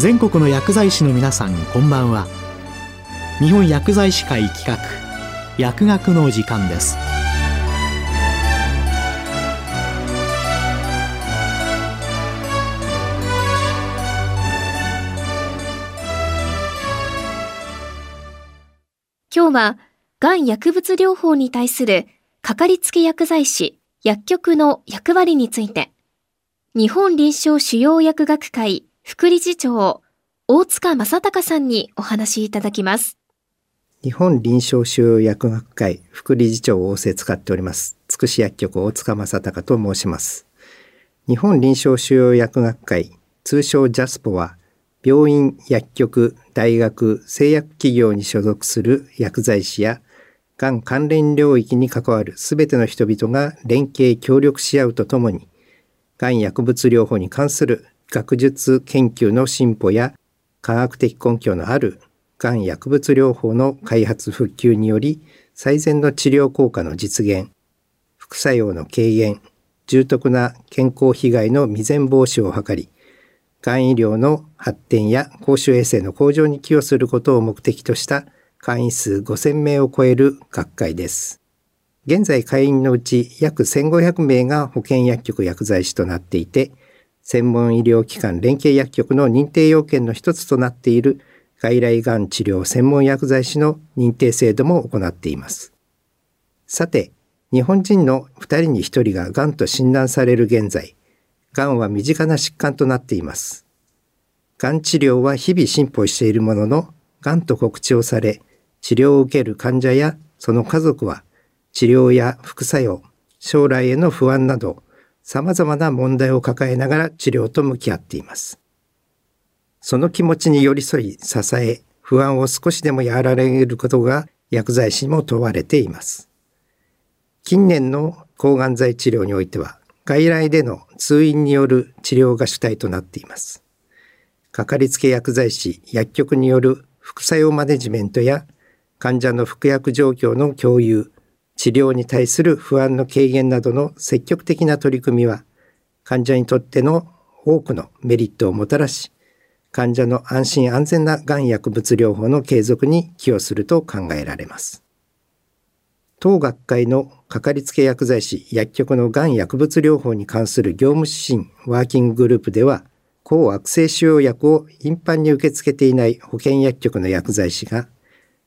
全国の薬剤師の皆さんこんばんは。日本薬剤師会企画薬学の時間です。今日は、がん薬物療法に対するかかりつけ薬剤師、薬局の役割について、日本臨床主要薬学会副理事長、大塚正隆さんにお話しいただきます。日本臨床主要薬学会副理事長を仰せ使っております。つくし薬局大塚正隆と申します。日本臨床主要薬学会、通称ジャスポは、病院、薬局、大学、製薬企業に所属する薬剤師や、がん関連領域に関わるすべての人々が連携協力し合うとともに、がん薬物療法に関する学術研究の進歩や科学的根拠のあるがん薬物療法の開発復旧により最善の治療効果の実現、副作用の軽減、重篤な健康被害の未然防止を図り、がん医療の発展や公衆衛生の向上に寄与することを目的とした会員数5000名を超える学会です。現在会員のうち約1500名が保健薬局薬剤師となっていて、専門医療機関連携薬局の認定要件の一つとなっている外来がん治療専門薬剤師の認定制度も行っています。さて、日本人の2人に1人ががんと診断される現在、がんは身近な疾患となっています。がん治療は日々進歩しているものの、がんと告知をされ、治療を受ける患者やその家族は、治療や副作用、将来への不安など、様々な問題を抱えながら治療と向き合っています。その気持ちに寄り添い、支え、不安を少しでも和らげることが薬剤師も問われています。近年の抗がん剤治療においては、外来での通院による治療が主体となっています。かかりつけ薬剤師、薬局による副作用マネジメントや患者の服薬状況の共有、治療に対する不安の軽減などの積極的な取り組みは、患者にとっての多くのメリットをもたらし、患者の安心安全ながん薬物療法の継続に寄与すると考えられます。当学会のかかりつけ薬剤師薬局のがん薬物療法に関する業務指針ワーキンググループでは、抗悪性腫瘍薬を頻繁に受け付けていない保健薬局の薬剤師が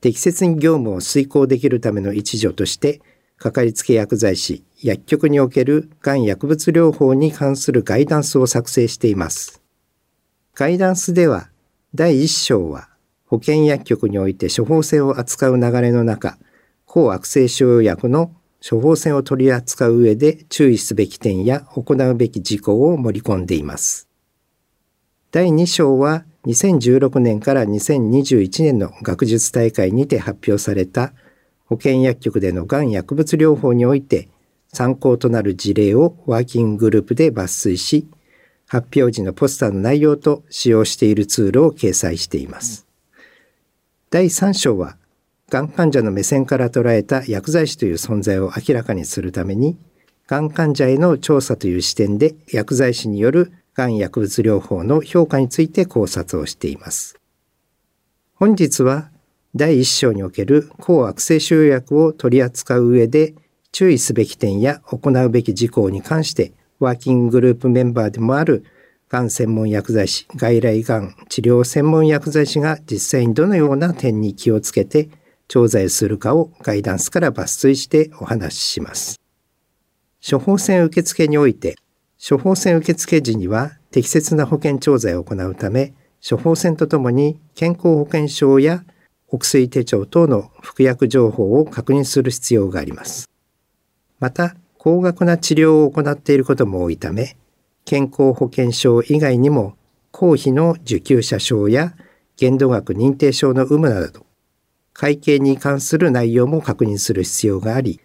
適切に業務を遂行できるための一助として、かかりつけ薬剤師、薬局におけるがん薬物療法に関するガイダンスを作成しています。ガイダンスでは、第1章は、保健薬局において処方箋を扱う流れの中、抗悪性腫瘍薬の処方箋を取り扱う上で注意すべき点や行うべき事項を盛り込んでいます。第2章は2016年から2021年の学術大会にて発表された保健薬局でのがん薬物療法において参考となる事例をワーキンググループで抜粋し、発表時のポスターの内容と使用しているツールを掲載しています。第3章は、がん患者の目線から捉えた薬剤師という存在を明らかにするために、がん患者への調査という視点で薬剤師によるがん薬物療法の評価について考察をしています。本日は第1章における抗悪性腫瘍薬を取り扱う上で注意すべき点や行うべき事項に関してワーキンググループメンバーでもあるがん専門薬剤師、外来がん治療専門薬剤師が実際にどのような点に気をつけて調剤するかをガイダンスから抜粋してお話しします。処方箋受付において処方箋受付時には適切な保険調剤を行うため、処方箋とともに健康保険証やお薬手帳等の服薬情報を確認する必要があります。また、高額な治療を行っていることも多いため、健康保険証以外にも公費の受給者証や限度額認定証の有無など、会計に関する内容も確認する必要があり、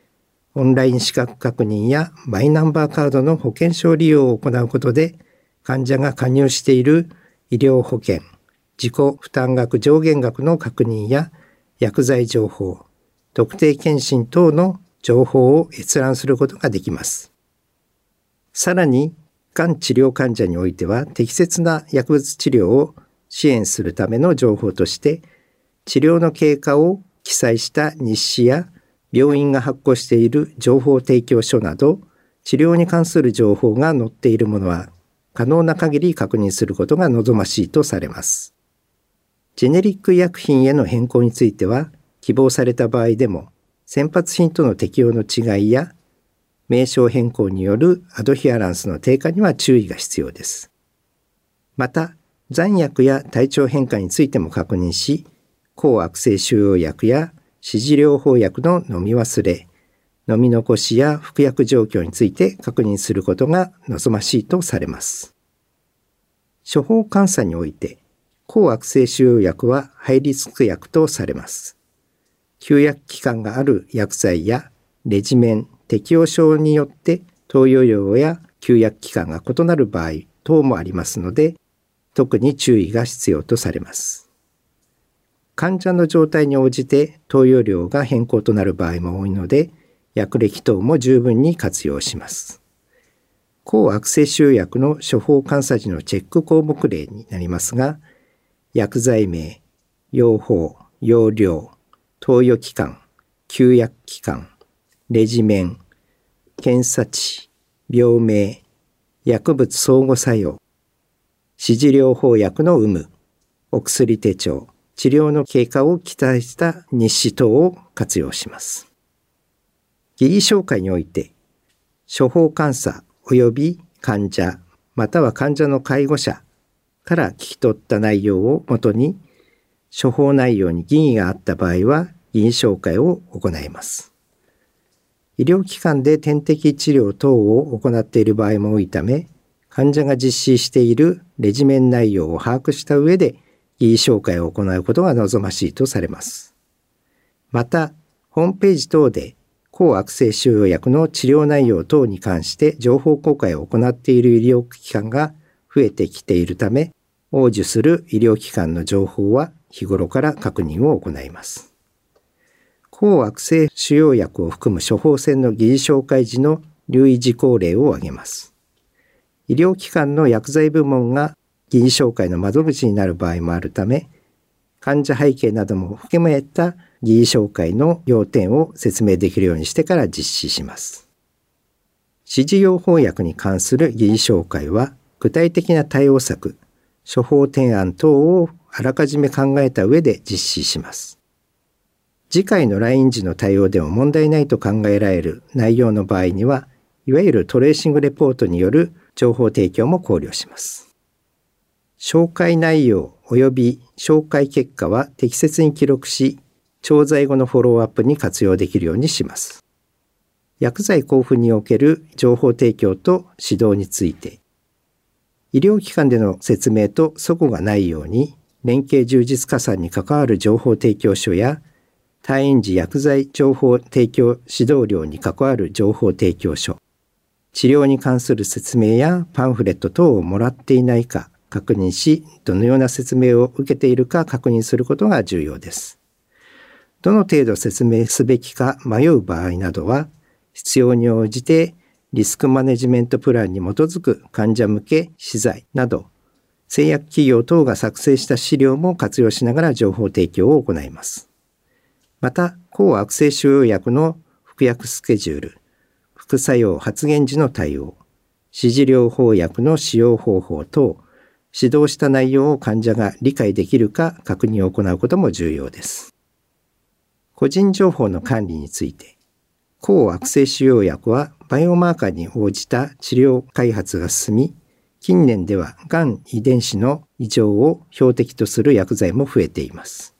オンライン資格確認やマイナンバーカードの保険証利用を行うことで、患者が加入している医療保険、自己負担額上限額の確認や薬剤情報、特定健診等の情報を閲覧することができます。さらに、がん治療患者においては適切な薬物治療を支援するための情報として治療の経過を記載した日誌や病院が発行している情報提供書など治療に関する情報が載っているものは可能な限り確認することが望ましいとされます。ジェネリック医薬品への変更については希望された場合でも先発品との適用の違いや名称変更によるアドヒアランスの低下には注意が必要です。また、残薬や体調変化についても確認し、抗悪性腫瘍薬や指示療法薬の飲み忘れ、飲み残しや服薬状況について確認することが望ましいとされます。処方監査において、抗悪性腫瘍薬はハイリスク薬とされます。休薬期間がある薬剤やレジメン、適応症によって投与量や休薬期間が異なる場合等もありますので、特に注意が必要とされます。患者の状態に応じて投与量が変更となる場合も多いので、薬歴等も十分に活用します。抗悪性腫薬の処方監査時のチェック項目例になりますが、薬剤名、用法、用量、投与期間、休薬期間、レジメン、検査値、病名、薬物相互作用、指示療法薬の有無、お薬手帳、治療の経過を期待した日誌等を活用します。疑義紹介において、処方監査及び患者、または患者の介護者から聞き取った内容をもとに、処方内容に疑義があった場合は、疑義紹介を行います。医療機関で点滴治療等を行っている場合も多いため、患者が実施しているレジメン内容を把握した上で、疑義紹介を行うことが望ましいとされます。また、ホームページ等で抗悪性腫瘍薬の治療内容等に関して情報公開を行っている医療機関が増えてきているため、応受する医療機関の情報は日頃から確認を行います。抗悪性腫瘍薬を含む処方箋の疑似紹介時の留意事項例を挙げます。医療機関の薬剤部門が疑似紹介の窓口になる場合もあるため、患者背景なども含めた疑義紹介の要点を説明できるようにしてから実施します。指示用法薬に関する疑義紹介は、具体的な対応策、処方提案等をあらかじめ考えた上で実施します。次回の来院時の対応でも問題ないと考えられる内容の場合には、いわゆるトレーシングレポートによる情報提供も考慮します。紹介内容及び紹介結果は適切に記録し、調剤後のフォローアップに活用できるようにします。薬剤交付における情報提供と指導について、医療機関での説明と齟齬がないように、連携充実加算に関わる情報提供書や、退院時薬剤情報提供指導料に関わる情報提供書、治療に関する説明やパンフレット等をもらっていないか確認し、どのような説明を受けているか確認することが重要です。どの程度説明すべきか迷う場合などは、必要に応じてリスクマネジメントプランに基づく患者向け資材など、製薬企業等が作成した資料も活用しながら情報提供を行います。また、抗悪性腫瘍薬の服薬スケジュール、副作用発現時の対応、指示療法薬の使用方法等、指導した内容を患者が理解できるか確認を行うことも重要です。個人情報の管理について、抗悪性腫瘍薬はバイオマーカーに応じた治療開発が進み、近年ではがん遺伝子の異常を標的とする薬剤も増えています。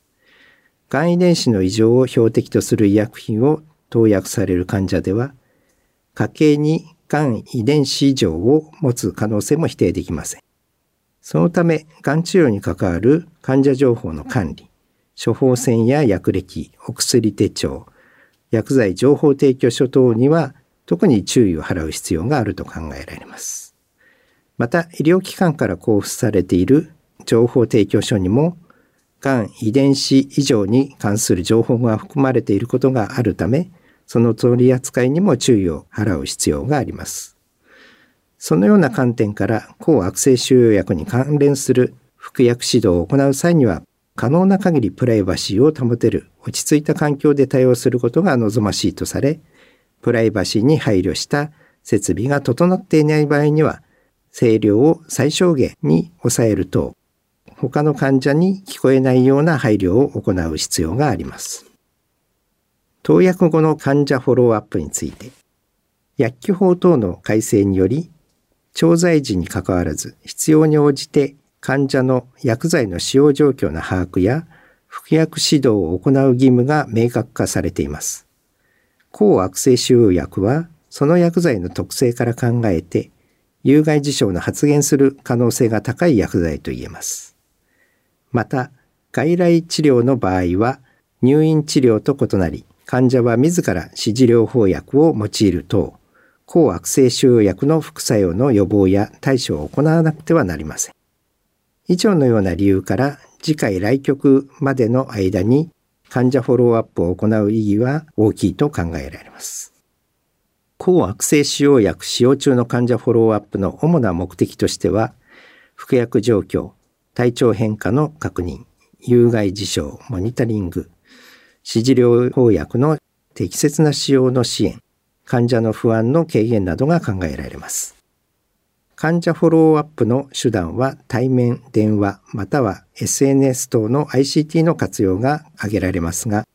がん遺伝子の異常を標的とする医薬品を投薬される患者では、家計にがん遺伝子異常を持つ可能性も否定できません。そのため、がん治療に関わる患者情報の管理、処方箋や薬歴、お薬手帳、薬剤情報提供書等には特に注意を払う必要があると考えられます。また、医療機関から交付されている情報提供書にも、がん遺伝子異常に関する情報が含まれていることがあるため、その取り扱いにも注意を払う必要があります。そのような観点から抗悪性腫瘍薬に関連する服薬指導を行う際には可能な限りプライバシーを保てる落ち着いた環境で対応することが望ましいとされ、プライバシーに配慮した設備が整っていない場合には、声量を最小限に抑えると、他の患者に聞こえないような配慮を行う必要があります。投薬後の患者フォローアップについて、薬機法等の改正により、調剤時にかかわらず必要に応じて患者の薬剤の使用状況の把握や服薬指導を行う義務が明確化されています。抗悪性腫瘍薬はその薬剤の特性から考えて有害事象の発現する可能性が高い薬剤と言えます。また、外来治療の場合は入院治療と異なり患者は自ら指示療法薬を用いると抗悪性腫瘍薬の副作用の予防や対処を行わなくてはなりません。以上のような理由から次回来局までの間に患者フォローアップを行う意義は大きいと考えられます。抗悪性腫瘍薬使用中の患者フォローアップの主な目的としては、服薬状況、体調変化の確認、有害事象、モニタリング、指示療法薬の適切な使用の支援、患者の不安の軽減などが考えられます。患者フォローアップの手段は対面、電話、または SNS 等の ICT の活用が挙げられますが、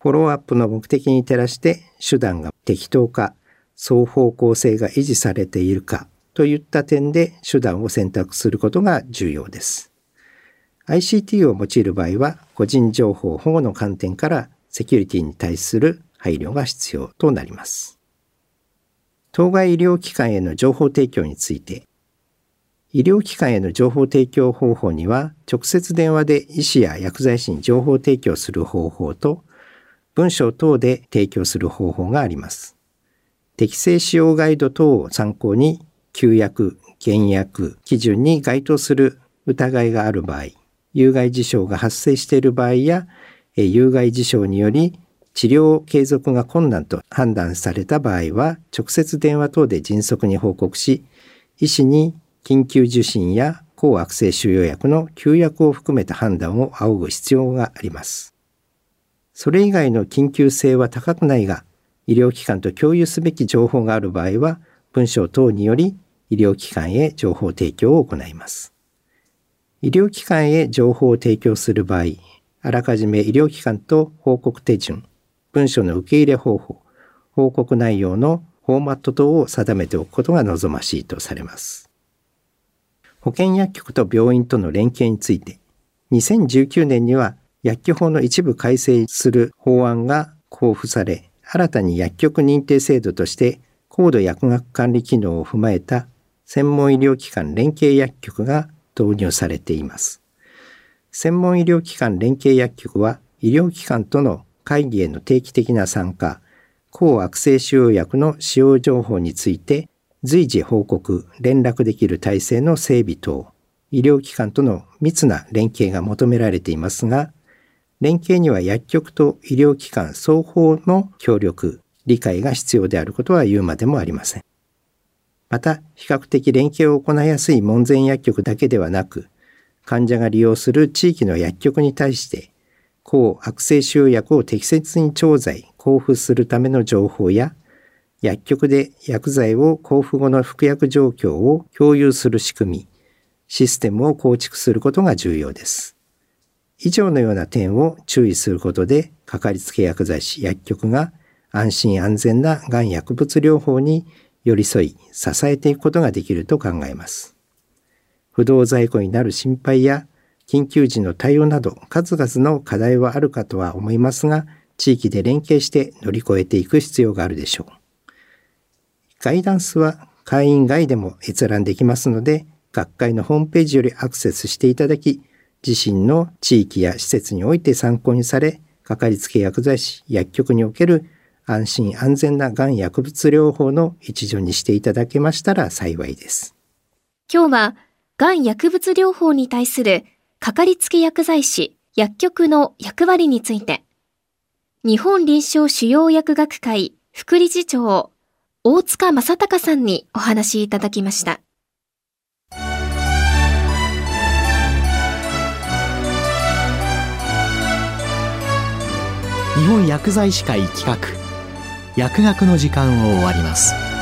フォローアップの目的に照らして手段が適当か、双方向性が維持されているかといった点で手段を選択することが重要です。ICT を用いる場合は、個人情報保護の観点からセキュリティに対する配慮が必要となります。当該医療機関への情報提供について、医療機関への情報提供方法には、直接電話で医師や薬剤師に情報提供する方法と、文章等で提供する方法があります。適正使用ガイド等を参考に、旧薬、減薬基準に該当する疑いがある場合、有害事象が発生している場合や、有害事象により治療継続が困難と判断された場合は、直接電話等で迅速に報告し、医師に緊急受診や抗悪性腫瘍薬の休薬を含めた判断を仰ぐ必要があります。それ以外の緊急性は高くないが、医療機関と共有すべき情報がある場合は、文章等により医療機関へ情報提供を行います。医療機関へ情報を提供する場合、あらかじめ医療機関と報告手順、文書の受け入れ方法、報告内容のフォーマット等を定めておくことが望ましいとされます。保健薬局と病院との連携について、2019年には薬局法の一部改正する法案が交付され、新たに薬局認定制度として高度薬学管理機能を踏まえた専門医療機関連携薬局が導入されています。専門医療機関連携薬局は医療機関との会議への定期的な参加、抗悪性腫瘍薬の使用情報について随時報告、連絡できる体制の整備等、医療機関との密な連携が求められていますが、連携には薬局と医療機関双方の協力、理解が必要であることは言うまでもありません。また、比較的連携を行いやすい門前薬局だけではなく、患者が利用する地域の薬局に対して、抗悪性腫瘍薬を適切に調剤、交付するための情報や、薬局で薬剤を交付後の服薬状況を共有する仕組み、システムを構築することが重要です。以上のような点を注意することで、かかりつけ薬剤師薬局が安心安全ながん薬物療法に寄り添い支えていくことができると考えます。不動在庫になる心配や緊急時の対応など数々の課題はあるかとは思いますが、地域で連携して乗り越えていく必要があるでしょう。ガイダンスは会員外でも閲覧できますので、学会のホームページよりアクセスしていただき、自身の地域や施設において参考にされ、かかりつけ薬剤師、薬局における安心安全ながん薬物療法の一助にしていただけましたら幸いです。今日は、がん薬物療法に対するかかりつけ薬剤師、薬局の役割について、日本臨床主要薬学会副理事長、大塚正隆さんにお話いただきました。日本薬剤師会企画薬学の時間を終わります。